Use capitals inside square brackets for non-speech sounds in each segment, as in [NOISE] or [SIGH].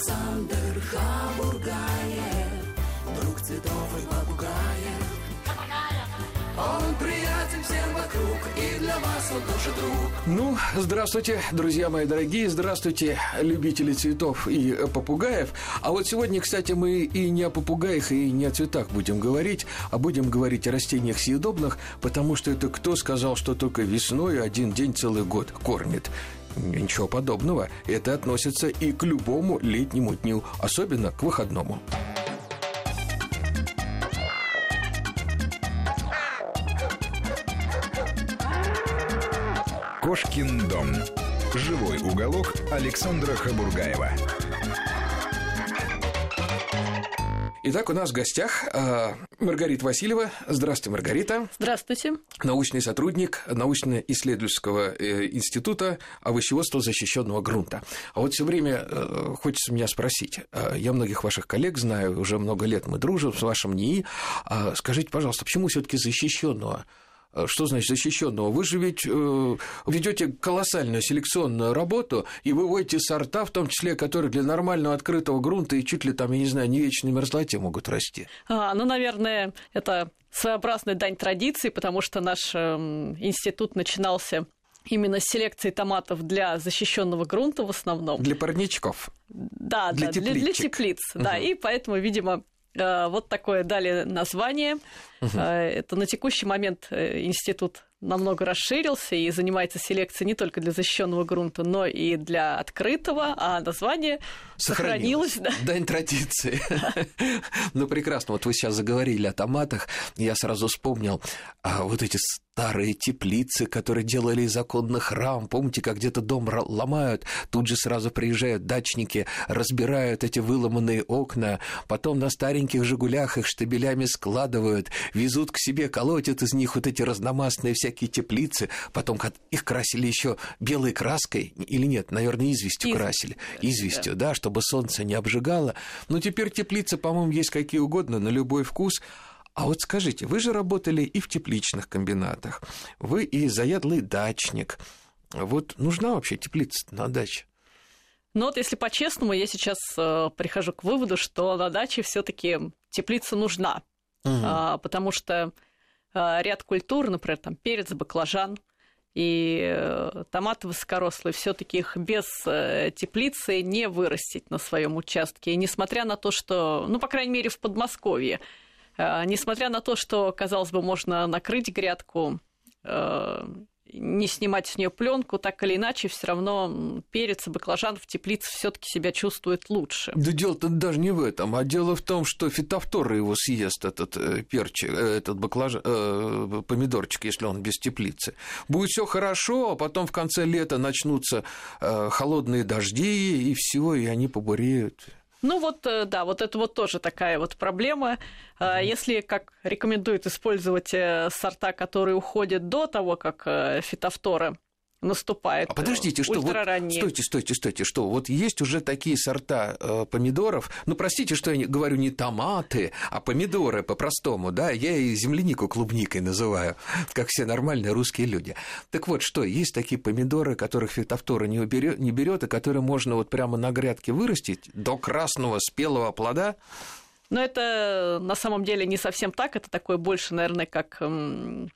Александр Хабургаев, друг цветов и попугаев. Он приятен всем вокруг, и для вас он тоже друг. Ну, здравствуйте, друзья мои дорогие, здравствуйте, любители цветов и попугаев. А вот сегодня, кстати, мы и не о попугаях, и не о цветах будем говорить, а будем говорить о растениях съедобных, потому что это кто сказал, что только весной один день целый год кормит? Ничего подобного. Это относится и к любому летнему дню, особенно к выходному. Кошкин дом. Живой уголок Александра Хабургаева. Итак, у нас в гостях э, Маргарита Васильева. Здравствуйте, Маргарита. Здравствуйте. Научный сотрудник научно-исследовательского э, института овощеводства защищенного грунта. А вот все время э, хочется меня спросить. Э, я многих ваших коллег знаю, уже много лет мы дружим с вашим НИИ. Э, скажите, пожалуйста, почему все-таки защищенного? Э, что значит защищенного? Вы же ведь э, ведете колоссальную селекционную работу и выводите сорта, в том числе, которые для нормального открытого грунта и чуть ли там, я не знаю, не вечной мерзлоте могут расти. А, ну, наверное, это своеобразная дань традиции, потому что наш э, институт начинался именно с селекции томатов для защищенного грунта в основном. Для парничков. Да, для да, тепличек. для, для теплиц. Угу. Да, и поэтому, видимо, вот такое дали название. Угу. Это на текущий момент э, институт намного расширился и занимается селекцией не только для защищенного грунта, но и для открытого, а название сохранилось. сохранилось да. Дань традиции. [LAUGHS] Ну, прекрасно. Вот вы сейчас заговорили о томатах, я сразу вспомнил а, вот эти старые теплицы, которые делали из оконных рам. Помните, как где-то дом ломают, тут же сразу приезжают дачники, разбирают эти выломанные окна, потом на стареньких «Жигулях» их штабелями складывают, везут к себе, колотят из них вот эти разномастные всякие теплицы, потом их красили еще белой краской, или нет, наверное, известью Из... красили, известью, да. да, чтобы солнце не обжигало. Но теперь теплицы, по-моему, есть какие угодно, на любой вкус. А вот скажите, вы же работали и в тепличных комбинатах, вы и заядлый дачник. Вот нужна вообще теплица на даче? Ну вот если по-честному, я сейчас э, прихожу к выводу, что на даче все таки теплица нужна, угу. а, потому что а, ряд культур, например, там перец, баклажан, и э, томаты высокорослые, все-таки их без э, теплицы не вырастить на своем участке. И несмотря на то, что, ну, по крайней мере, в Подмосковье, несмотря на то, что, казалось бы, можно накрыть грядку не снимать с нее пленку, так или иначе, все равно перец и баклажан в теплице все-таки себя чувствует лучше. Да дело-то даже не в этом, а дело в том, что фитофтора его съест, этот э, перчик, э, этот баклажан, э, помидорчик, если он без теплицы. Будет все хорошо, а потом в конце лета начнутся э, холодные дожди, и все, и они побуреют. Ну вот, э, да, вот это вот тоже такая вот проблема. Mm-hmm. Если, как рекомендуют использовать э, сорта, которые уходят до того, как фитофтора наступает. А подождите, что вот, стойте, стойте, стойте, что вот есть уже такие сорта э, помидоров. Ну простите, что я говорю не томаты, а помидоры по-простому, да? Я и землянику клубникой называю, как все нормальные русские люди. Так вот, что есть такие помидоры, которых фитофтора не, уберет, не берет, и которые можно вот прямо на грядке вырастить до красного спелого плода. Но это на самом деле не совсем так, это такое больше, наверное, как Э,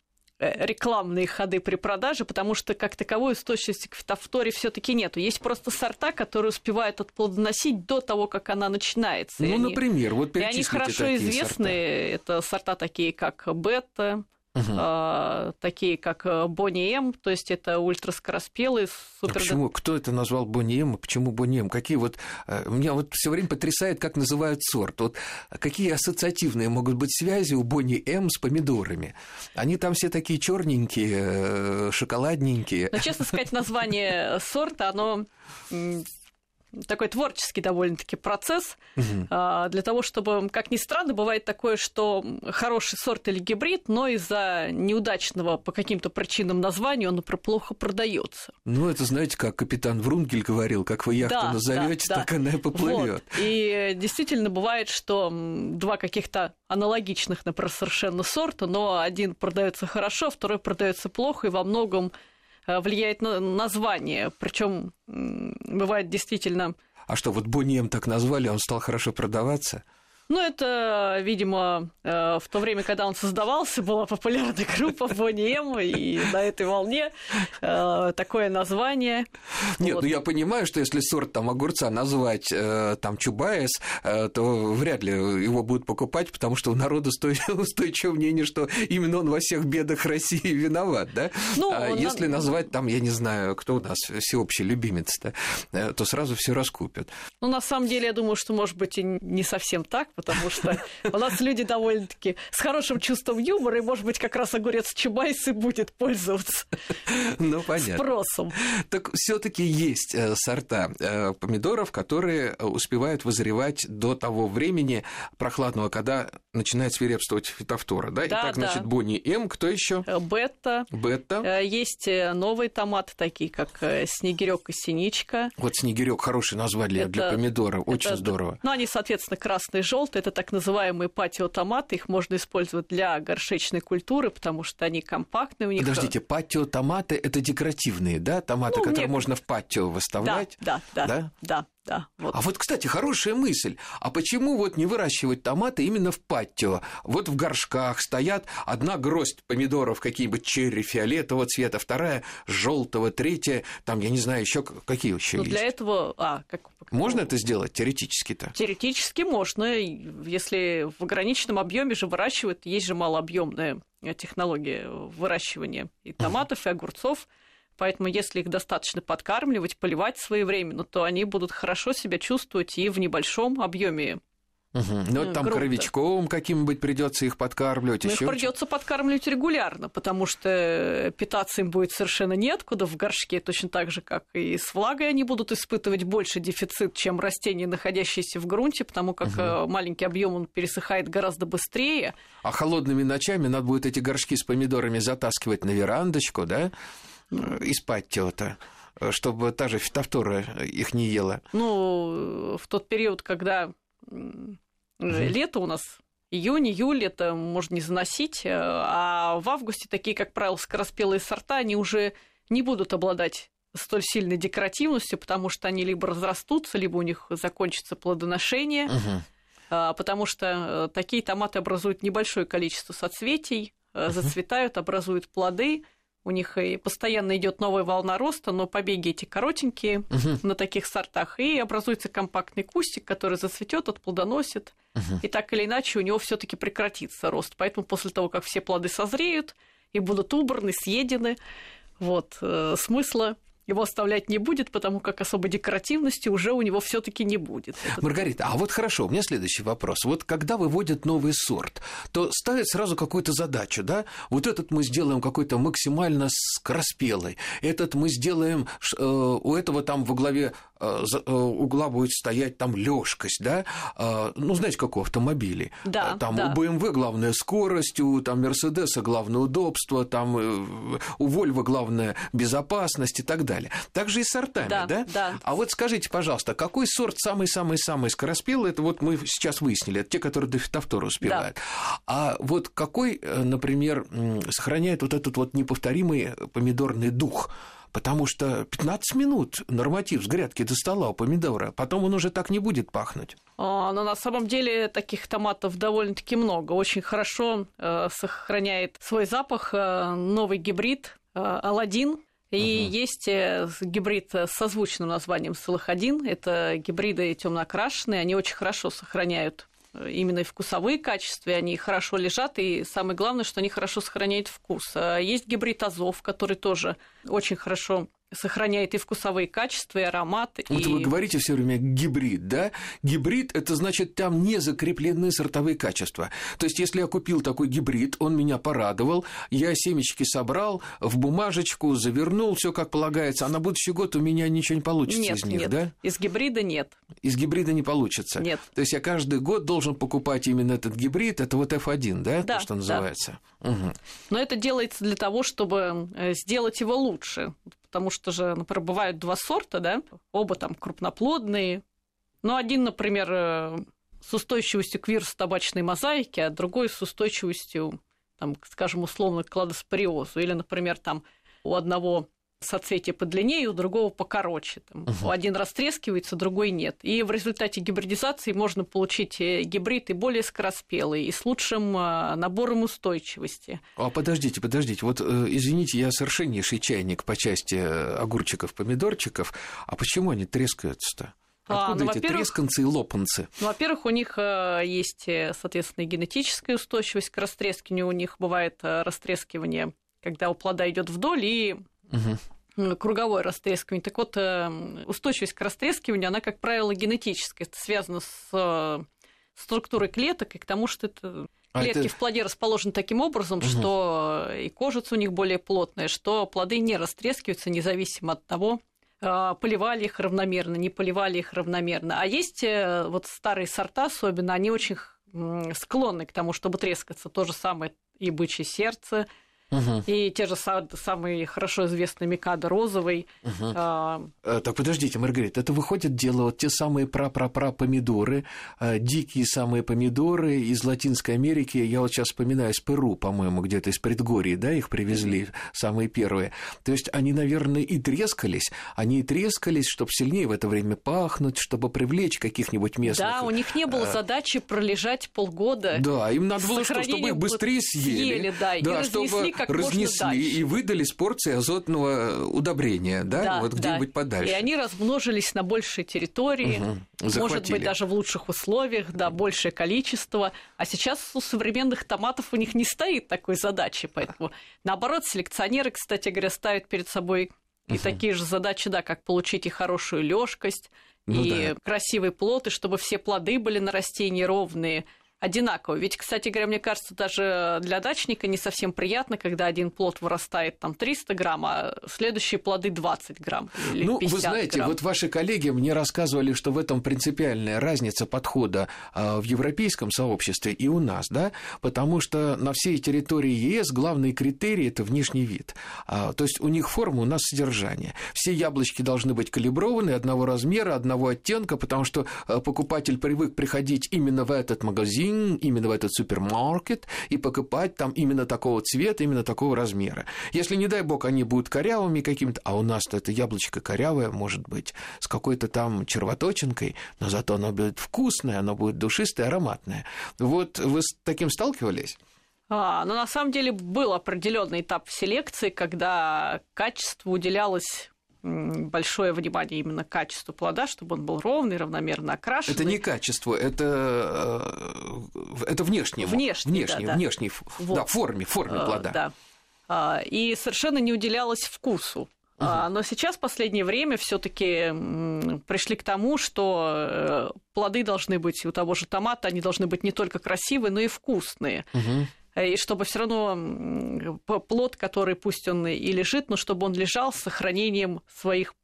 рекламные ходы при продаже, потому что как таковой источности к фитофторе все таки нету. Есть просто сорта, которые успевают отплодоносить до того, как она начинается. Ну, и например, они, вот И они хорошо известны. Сорта. Это сорта такие, как бета, угу. такие как э, Бонни М, то есть это ультраскороспелые, супер... А почему? Кто это назвал Бонни М, почему Бонни М? Какие вот... Э, меня вот все время потрясает, как называют сорт. Вот какие ассоциативные могут быть связи у Бонни М с помидорами? Они там все такие черненькие, шоколадненькие. Но, честно сказать, название сорта, оно такой творческий довольно-таки процесс угу. для того, чтобы, как ни странно, бывает такое, что хороший сорт или гибрид, но из-за неудачного по каким-то причинам названия он плохо продается. Ну, это знаете, как капитан Врунгель говорил, как вы яхту да, назовете, да, так да. она и поплывет. Вот. И действительно бывает, что два каких-то аналогичных, например, совершенно сорта, но один продается хорошо, второй продается плохо, и во многом влияет на название. Причем бывает действительно А что, вот Бонни так назвали, он стал хорошо продаваться? Ну, это, видимо, э, в то время, когда он создавался, была популярная группа Бонни М, и на этой волне э, такое название. Нет, вот. ну я понимаю, что если сорт там огурца назвать э, там Чубайс, то вряд ли его будут покупать, потому что у народа [LAUGHS] устойчивое мнение, что именно он во всех бедах России виноват, да? Ну, а если на... назвать там, я не знаю, кто у нас всеобщий любимец-то, то сразу все раскупят. Ну, на самом деле, я думаю, что, может быть, и не совсем так, потому что у нас люди довольно-таки с хорошим чувством юмора, и, может быть, как раз огурец Чубайс и будет пользоваться ну, понятно. спросом. Так все таки есть э, сорта э, помидоров, которые успевают вызревать до того времени прохладного, когда начинает свирепствовать фитофтора, да? да Итак, да. значит, Бонни М, кто еще? Э, бета. Бета. Есть новые томаты, такие как снегирек и синичка. Вот снегирек хорошее название это, для помидора, очень это, здорово. Ну, они, соответственно, красные, желтые желтые, это так называемые патиотоматы, их можно использовать для горшечной культуры, потому что они компактные у них. Подождите, патиотоматы это декоративные, да, томаты, ну, которые мне... можно в патио выставлять? Да, да, да, да, да, да. Вот. А вот, кстати, хорошая мысль. А почему вот не выращивать томаты именно в патио? Вот в горшках стоят одна гроздь помидоров какие-нибудь черри фиолетового цвета, вторая желтого, третья, там, я не знаю, еще какие еще ну, есть. для этого, а, как, можно это сделать теоретически-то? Теоретически можно, если в ограниченном объеме же выращивают, есть же малообъемная технология выращивания и томатов, и огурцов. Поэтому, если их достаточно подкармливать, поливать своевременно, то они будут хорошо себя чувствовать и в небольшом объеме Угу. Ну, там грунта. коровичком каким-нибудь придется их подкармливать. Ну, их придется подкармливать регулярно, потому что питаться им будет совершенно неоткуда в горшке, точно так же, как и с влагой они будут испытывать больше дефицит, чем растения, находящиеся в грунте, потому как угу. маленький объем он пересыхает гораздо быстрее. А холодными ночами надо будет эти горшки с помидорами затаскивать на верандочку, да? И спать то чтобы та же фитофтора их не ела. Ну, в тот период, когда Лето у нас июнь, июль, это можно не заносить, э, а в августе такие, как правило, скороспелые сорта, они уже не будут обладать столь сильной декоративностью, потому что они либо разрастутся, либо у них закончится плодоношение, угу. потому что э, такие томаты образуют небольшое количество соцветий, угу. зацветают, образуют плоды, у них и постоянно идет новая волна роста, но побеги эти коротенькие угу. на таких сортах, и образуется компактный кустик, который зацветет, отплодоносит, угу. и так или иначе у него все-таки прекратится рост. Поэтому после того, как все плоды созреют и будут убраны, съедены, вот, э, смысла его оставлять не будет, потому как особой декоративности уже у него все таки не будет. Маргарита, а вот хорошо, у меня следующий вопрос. Вот когда выводят новый сорт, то ставят сразу какую-то задачу, да? Вот этот мы сделаем какой-то максимально скороспелый, этот мы сделаем, э, у этого там во главе Э, э, угла будет стоять там лёжкость, да, э, ну, знаете, как у автомобилей. Да, там да. у BMW главная скорость, у там Мерседеса главное удобство, там у Volvo главное безопасность и так далее. Так же и сортами, да? Да, да. А вот скажите, пожалуйста, какой сорт самый-самый-самый скороспелый? Это вот мы сейчас выяснили, это те, которые до фитофтора успевают. Да. А вот какой, например, сохраняет вот этот вот неповторимый помидорный дух? потому что 15 минут норматив с грядки до стола у помидора, потом он уже так не будет пахнуть. А, но на самом деле таких томатов довольно-таки много. Очень хорошо э, сохраняет свой запах э, новый гибрид э, Алладин. И угу. есть э, гибрид с созвучным названием Салахадин. Это гибриды темно-окрашенные, они очень хорошо сохраняют именно и вкусовые качества, они хорошо лежат, и самое главное, что они хорошо сохраняют вкус. А есть гибрид Азов, который тоже очень хорошо сохраняет и вкусовые качества, и аромат. Вот и... вы говорите все время гибрид, да? Гибрид – это значит, там не закреплены сортовые качества. То есть, если я купил такой гибрид, он меня порадовал, я семечки собрал, в бумажечку завернул, все как полагается, а на будущий год у меня ничего не получится нет, из них, нет. да? Из гибрида нет. Из гибрида не получится? Нет. То есть, я каждый год должен покупать именно этот гибрид, это вот F1, да? Да, То, что называется. Да. Угу. Но это делается для того, чтобы э, сделать его лучше потому что же, например, бывают два сорта, да, оба там крупноплодные, но один, например, э, с устойчивостью к вирусу табачной мозаики, а другой с устойчивостью, там, скажем, условно, к кладоспориозу. Или, например, там у одного соцветие подлиннее, у другого покороче. Там, угу. Один растрескивается, другой нет. И в результате гибридизации можно получить э, гибрид и более скороспелый, и с лучшим э, набором устойчивости. А подождите, подождите. Вот, э, извините, я совершеннейший чайник по части огурчиков, помидорчиков. А почему они трескаются-то? А, Откуда ну, эти тресканцы и лопанцы? Ну, во-первых, у них есть, соответственно, генетическая устойчивость к растрескиванию. У них бывает растрескивание, когда у плода идет вдоль, и угу круговое растрескивание. Так вот, э, устойчивость к растрескиванию, она, как правило, генетическая. Это связано с э, структурой клеток и к тому, что это а клетки это... в плоде расположены таким образом, угу. что и кожица у них более плотная, что плоды не растрескиваются независимо от того, э, поливали их равномерно, не поливали их равномерно. А есть вот старые сорта особенно, они очень склонны к тому, чтобы трескаться. То же самое и бычье сердце – Угу. И те же самые хорошо известные Микадо розовый. Угу. А... Так подождите, Маргарита, это выходит дело вот те самые пра-пра-пра помидоры, а, дикие самые помидоры из Латинской Америки. Я вот сейчас вспоминаю из Перу, по-моему, где-то из предгорий, да, их привезли самые первые. То есть они, наверное, и трескались, они и трескались, чтобы сильнее в это время пахнуть, чтобы привлечь каких-нибудь местных. Да, у них не было задачи пролежать полгода. Да, им надо было, чтобы их быстрее съели. съели да, да, и чтобы как разнесли и выдали с порцией азотного удобрения, да, да вот где-нибудь да. подальше. И они размножились на большей территории, угу. может быть, даже в лучших условиях, да, большее количество. А сейчас у современных томатов у них не стоит такой задачи, поэтому наоборот, селекционеры, кстати говоря, ставят перед собой и угу. такие же задачи, да, как получить и хорошую лёжкость, ну, и да. красивый плод, и чтобы все плоды были на растении ровные, одинаково. Ведь, кстати говоря, мне кажется, даже для дачника не совсем приятно, когда один плод вырастает там 300 грамм, а следующие плоды 20 грамм или Ну, 50 вы знаете, грамм. вот ваши коллеги мне рассказывали, что в этом принципиальная разница подхода а, в европейском сообществе и у нас, да, потому что на всей территории ЕС главный критерий – это внешний вид. А, то есть у них форма, у нас содержание. Все яблочки должны быть калиброваны, одного размера, одного оттенка, потому что а, покупатель привык приходить именно в этот магазин, магазин, именно в этот супермаркет и покупать там именно такого цвета, именно такого размера. Если, не дай бог, они будут корявыми какими-то, а у нас-то это яблочко корявое может быть, с какой-то там червоточинкой, но зато оно будет вкусное, оно будет душистое, ароматное. Вот вы с таким сталкивались? А, ну, на самом деле был определенный этап селекции, когда качеству уделялось большое внимание именно качеству плода, чтобы он был ровный, равномерно окрашенный. Это не качество, это, э, это внешнее. Внешний, внешний, да, да. внешний вот. да, форме, форме а, плода. Да. А, и совершенно не уделялось вкусу. Угу. Но сейчас в последнее время все-таки пришли к тому, что э, плоды должны быть у того же томата, они должны быть не только красивые, но и вкусные. Угу. И чтобы все равно плод, который пусть он и лежит, но чтобы он лежал с сохранением своих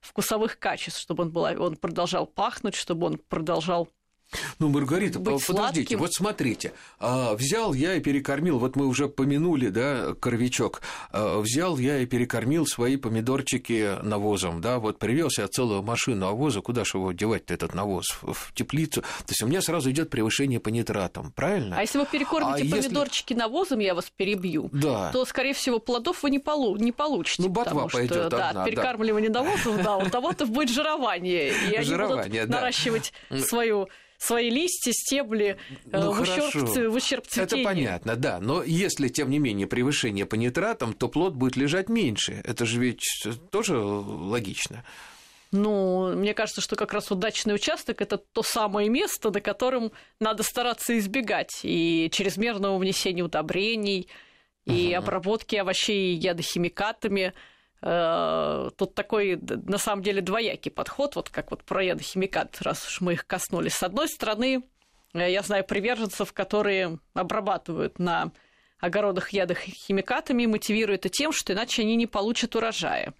вкусовых качеств, чтобы он, был, он продолжал пахнуть, чтобы он продолжал ну, Маргарита, быть подождите, сладким. вот смотрите, а, взял я и перекормил, вот мы уже помянули, да, коровичок, а, взял я и перекормил свои помидорчики навозом, да, вот привез я целую машину навоза, куда же его девать этот навоз, в теплицу, то есть у меня сразу идет превышение по нитратам, правильно? А если вы перекормите а помидорчики если... навозом, я вас перебью, да. то, скорее всего, плодов вы не, полу... не получите, ну, ботва что, да, одна, перекармливание да. навозом, да, у того-то будет жирование, и они будут наращивать свою свои листья, стебли э, ну, в, ущерб, в ущерб цветению. Это понятно, да. Но если, тем не менее, превышение по нитратам, то плод будет лежать меньше. Это же ведь тоже логично. Ну, мне кажется, что как раз удачный участок это то самое место, на котором надо стараться избегать и чрезмерного внесения удобрений, и угу. обработки овощей ядохимикатами. Э, тут такой, на самом деле, двоякий подход, вот как вот про ядохимикат, раз уж мы их коснулись. С одной стороны, э, я знаю приверженцев, которые обрабатывают на огородах ядохимикатами, мотивируют это тем, что иначе они не получат урожая.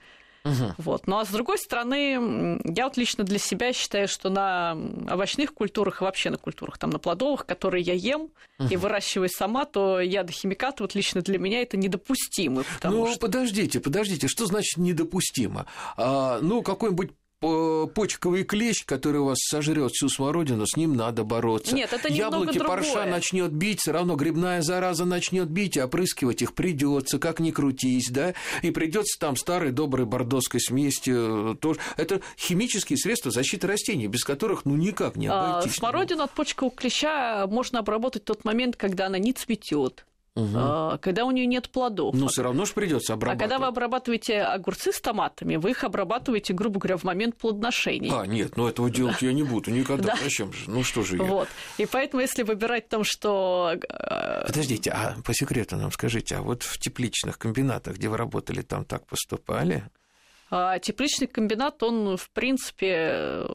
Угу. Вот. Ну а с другой стороны, я вот лично для себя считаю, что на овощных культурах и вообще на культурах, там, на плодовых, которые я ем угу. и выращиваю сама, то ядохимикаты вот лично для меня это недопустимо. Ну, что... подождите, подождите, что значит недопустимо? А, ну, какой-нибудь почковый клещ, который у вас сожрет всю смородину, с ним надо бороться. Нет, это Яблоки другое. парша начнет бить, все равно грибная зараза начнет бить, и опрыскивать их придется, как ни крутись, да, и придется там старой доброй бордоской смесью э, тоже. Это химические средства защиты растений, без которых ну никак не а, обойтись. А, смородину от почкового клеща можно обработать в тот момент, когда она не цветет угу. когда у нее нет плодов. Ну, все равно же придется обрабатывать. А когда вы обрабатываете огурцы с томатами, вы их обрабатываете, грубо говоря, в момент плодоношения. А, нет, ну этого делать я не буду никогда. [LAUGHS] Зачем же? Ну что же я? Вот. И поэтому, если выбирать там, что... Э, Подождите, а по секрету нам скажите, а вот в тепличных комбинатах, где вы работали, там так поступали? А тепличный комбинат, он, в принципе,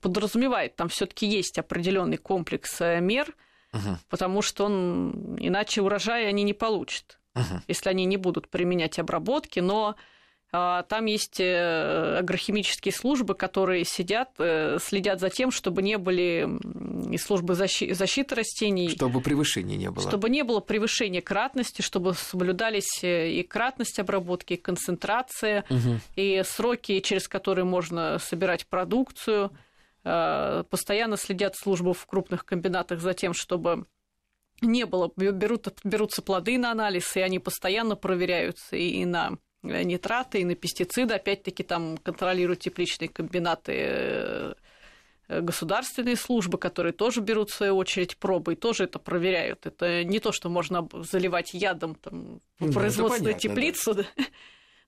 подразумевает, там все-таки есть определенный комплекс э, мер, угу. потому что он иначе урожая они не получат, угу. если они не будут применять обработки, но а, там есть э, агрохимические службы, которые сидят, э, следят за тем, чтобы не были и службы защиты растений. Чтобы превышения не было. Чтобы не было превышения кратности, чтобы соблюдались э, и кратность обработки, и концентрация, угу. и сроки, через которые можно собирать продукцию. Э, постоянно следят службы в крупных комбинатах за тем, чтобы не было, берут, берутся плоды на анализ, и они постоянно проверяются и на нитраты, и на пестициды. Опять-таки там контролируют тепличные комбинаты э, государственные службы, которые тоже берут в свою очередь пробы и тоже это проверяют. Это не то, что можно заливать ядом там, в ну, производственную теплицу. Да. [LAUGHS]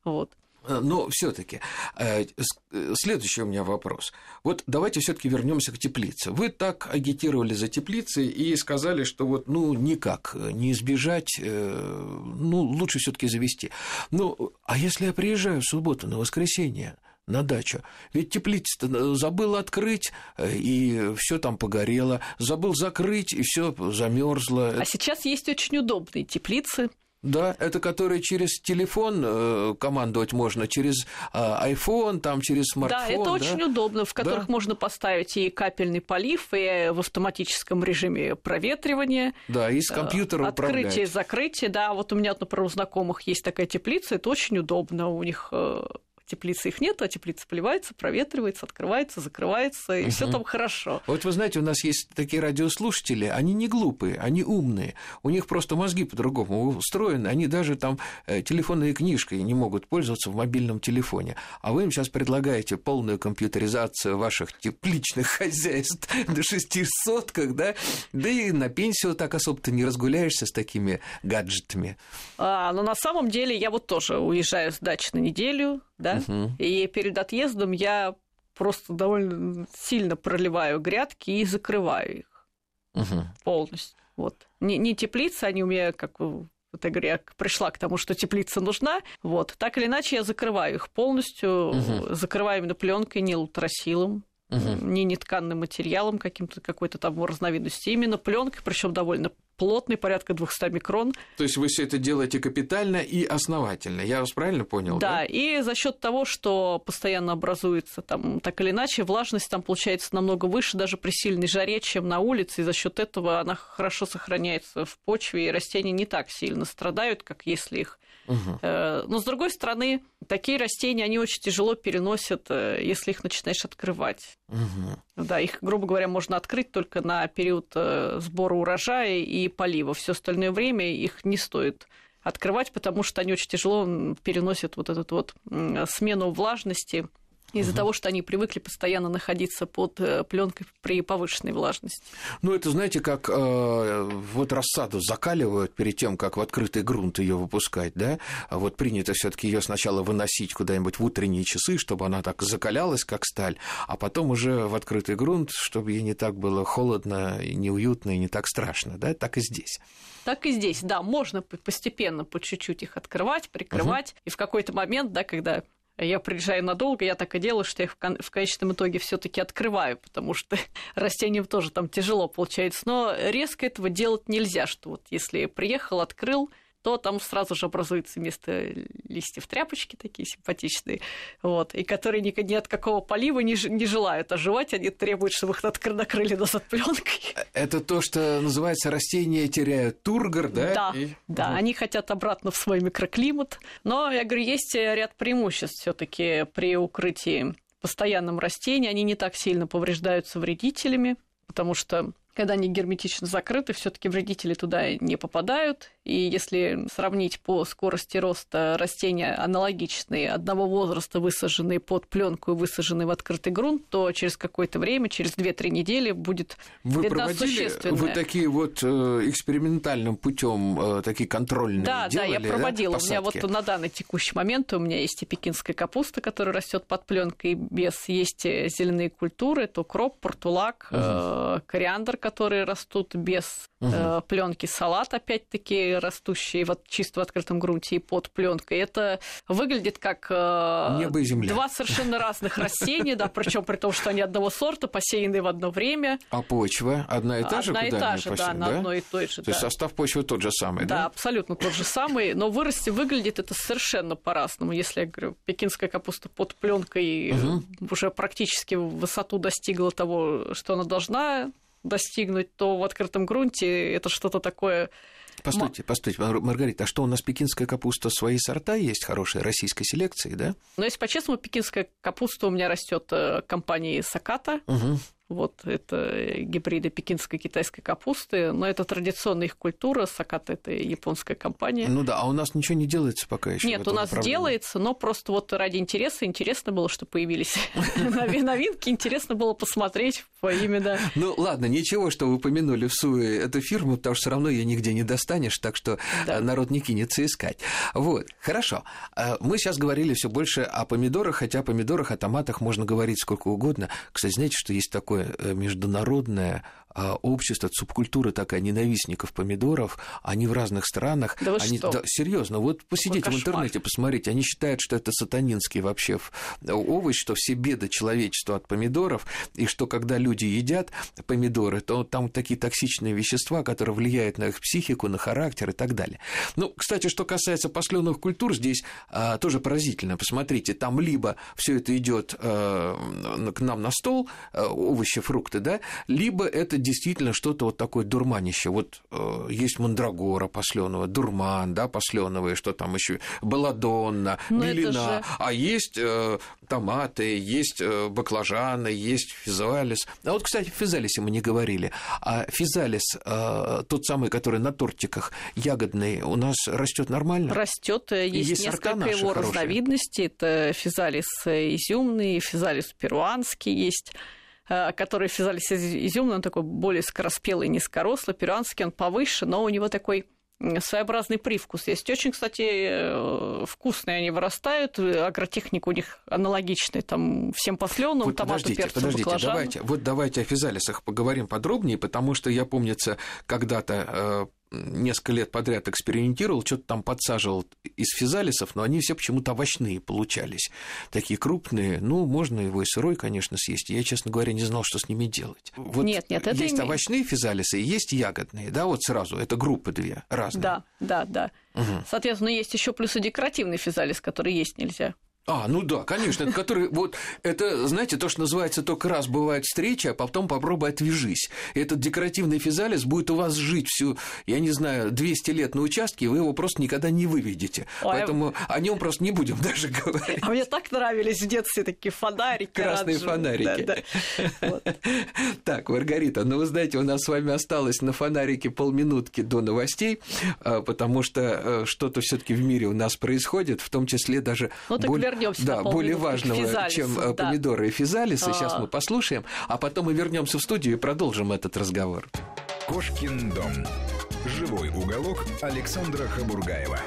Вот. Э, но все-таки э, э, следующий у меня вопрос. Вот давайте все-таки вернемся к теплице. Вы так агитировали за теплицы и сказали, что вот ну никак не избежать, ну лучше все-таки завести. Ну, а если я приезжаю в субботу на воскресенье, на дачу. Ведь теплица забыл открыть, и все там погорело, забыл закрыть, и все замерзло. А сейчас есть очень удобные теплицы. Да, это которые через телефон э, командовать можно, через э, iPhone, там, через смартфон. Да, это да? очень удобно, в которых да? можно поставить и капельный полив, и в автоматическом режиме проветривания. Да, и с компьютера э, Открытие, управлять. закрытие, да. Вот у меня, например, у знакомых есть такая теплица, это очень удобно. У них э, теплицы их нет, а теплица поливается, проветривается, открывается, закрывается, и угу. все там хорошо. Вот вы знаете, у нас есть такие радиослушатели, они не глупые, они умные, у них просто мозги по-другому устроены, они даже там э, телефонной книжкой не могут пользоваться в мобильном телефоне, а вы им сейчас предлагаете полную компьютеризацию ваших тепличных [LAUGHS] хозяйств до шести сотках, да, да и на пенсию так особо-то не разгуляешься с такими гаджетами. А, но на самом деле я вот тоже уезжаю с дачи на неделю, да, угу. и перед отъездом я просто довольно сильно проливаю грядки и закрываю их угу. полностью. Вот. Не, не теплица, они у меня, как вот я говорю, я пришла к тому, что теплица нужна. Вот. Так или иначе, я закрываю их полностью, угу. закрываю именно пленкой, не лутросилом, угу. не нетканным материалом каким-то какой-то там разновидности, именно пленкой, причем довольно плотный, порядка 200 микрон. То есть вы все это делаете капитально и основательно, я вас правильно понял? Да, да? и за счет того, что постоянно образуется там так или иначе, влажность там получается намного выше даже при сильной жаре, чем на улице, и за счет этого она хорошо сохраняется в почве, и растения не так сильно страдают, как если их Угу. Но с другой стороны, такие растения, они очень тяжело переносят, э, если их начинаешь открывать. Угу. Да, их, грубо говоря, можно открыть только на период э, сбора урожая и полива. Все остальное время их не стоит открывать, потому что они очень тяжело переносят вот эту вот смену влажности из-за угу. того, что они привыкли постоянно находиться под э, пленкой при повышенной влажности. Ну, это знаете, как э, вот рассаду закаливают перед тем, как в открытый грунт ее выпускать, да? А вот принято все-таки ее сначала выносить куда-нибудь в утренние часы, чтобы она так закалялась, как сталь, а потом уже в открытый грунт, чтобы ей не так было холодно, и неуютно, и не так страшно, да? Так и здесь. Так и здесь, да, можно постепенно, по чуть-чуть их открывать, прикрывать, угу. и в какой-то момент, да, когда я приезжаю надолго, я так и делаю, что я их в конечном итоге все таки открываю, потому что [LAUGHS] растениям тоже там тяжело получается. Но резко этого делать нельзя, что вот если приехал, открыл, то там сразу же образуется вместо листьев тряпочки такие симпатичные, вот, и которые ни, ни от какого полива не, не желают оживать, они требуют, чтобы их накрыли назад пленкой. Это то, что называется растения теряют тургор, да? Да, и... да, они хотят обратно в свой микроклимат, но, я говорю, есть ряд преимуществ все таки при укрытии постоянном растении, они не так сильно повреждаются вредителями, потому что когда они герметично закрыты, все-таки вредители туда не попадают. И если сравнить по скорости роста растения аналогичные одного возраста, высаженные под пленку и высаженные в открытый грунт, то через какое-то время, через 2-3 недели будет вы видна проводили. Вы такие вот э, экспериментальным путем э, такие контрольные Да, делали, да, я проводила. Да, у меня вот на данный текущий момент у меня есть и пекинская капуста, которая растет под пленкой без, есть э, зеленые культуры, то кроп, портулак, э, кориандр, которые растут без э, пленки, салат, опять-таки, растущий вот чисто в открытом грунте и под пленкой. Это выглядит как э, Небо и земля. два совершенно разных [LAUGHS] растения, да, причем при том, что они одного сорта, посеяны в одно время. А почва одна и та же, Одна и та же, да, на одной и той же. То есть состав почвы тот же самый, Да, да? абсолютно тот же самый, но вырасти выглядит это совершенно по-разному. Если я говорю, пекинская капуста под пленкой уже практически высоту достигла того, что она должна достигнуть, то в открытом грунте это что-то такое. Постойте, постойте, Мар- Маргарита, а что у нас пекинская капуста свои сорта есть хорошие российской селекции, да? Но если по-честному, пекинская капуста у меня растет компании Саката. Угу. Вот это гибриды пекинской китайской капусты, но это традиционная их культура. Саката это японская компания. Ну да, а у нас ничего не делается пока еще. Нет, у нас делается, но просто вот ради интереса интересно было, что появились [LAUGHS] нови- новинки, интересно было посмотреть по именно. Ну ладно, ничего, что вы упомянули в Суе эту фирму, потому что все равно ее нигде не достанешь, так что э, народ не кинется искать. Вот, хорошо. Э, Мы сейчас говорили все больше о помидорах, хотя о помидорах, о томатах можно говорить сколько угодно. Кстати, знаете, что есть такое э, международное общество, субкультура такая ненавистников помидоров, они в разных странах. Да вы они, что? серьезно, вот посидите в кошмар. интернете, посмотрите, они считают, что это сатанинский вообще в- овощ, что все беды человечества от помидоров, и что когда люди едят помидоры, то там такие токсичные вещества, которые влияют на их психику, на характер и так далее. Ну, кстати, что касается посленовых культур, здесь а, тоже поразительно. Посмотрите, там либо все это идет к нам на стол, э, овощи, фрукты, да, либо это действительно что-то вот такое дурманище. Вот э, есть мандрагора посленовая, дурман, да, посленовые, что там еще, баладонна, Но белина, же- а есть э, томаты, есть э, баклажаны, есть физалис. А вот, кстати, физалисе мы не говорили. А физалис, э, тот самый, который на тортиках ягодный, у нас растет нормально? Растет, есть, есть сорта несколько его разновидностей. Это физалис изюмный, физалис перуанский есть э, который физалис из- изюмный, он такой более скороспелый, низкорослый, перуанский он повыше, но у него такой своеобразный привкус есть. Очень, кстати, э, вкусные они вырастают, э, агротехника у них аналогичная там всем посленным, Вот томату, подождите, перцу, подождите, баклажану. давайте, вот давайте о физалисах поговорим подробнее, потому что я, помнится, когда-то э, несколько лет подряд экспериментировал, что-то там подсаживал из физалисов, но они все почему-то овощные получались. Такие крупные, ну, можно его и сырой, конечно, съесть. Я, честно говоря, не знал, что с ними делать. Вот Нет, нет, это есть овощные физалисы и есть ягодные, да, вот сразу, это группы две разные. Да, да, да. Соответственно, есть еще плюсы декоративный физалис, который есть нельзя. А, ну да, конечно, это который, вот, это, знаете, то, что называется, только раз бывает встреча, а потом попробуй отвяжись. Этот декоративный физалис будет у вас жить всю, я не знаю, 200 лет на участке, и вы его просто никогда не выведете. Ой, а Поэтому о нем просто не будем [LAUGHS] даже говорить. А мне так нравились в детстве такие фонарики. Красные фонарики. Да, да. Вот. Так, Маргарита, ну вы знаете, у нас с вами осталось на фонарике полминутки до новостей, а, потому что э, что-то все таки в мире у нас происходит, в том числе даже Ну, так вернёмся да, более важного, физалису, чем э, да. помидоры и физалисы. Сейчас А. мы послушаем, а потом мы вернемся в студию и продолжим этот разговор. Кошкин дом. Живой уголок Александра Хабургаева.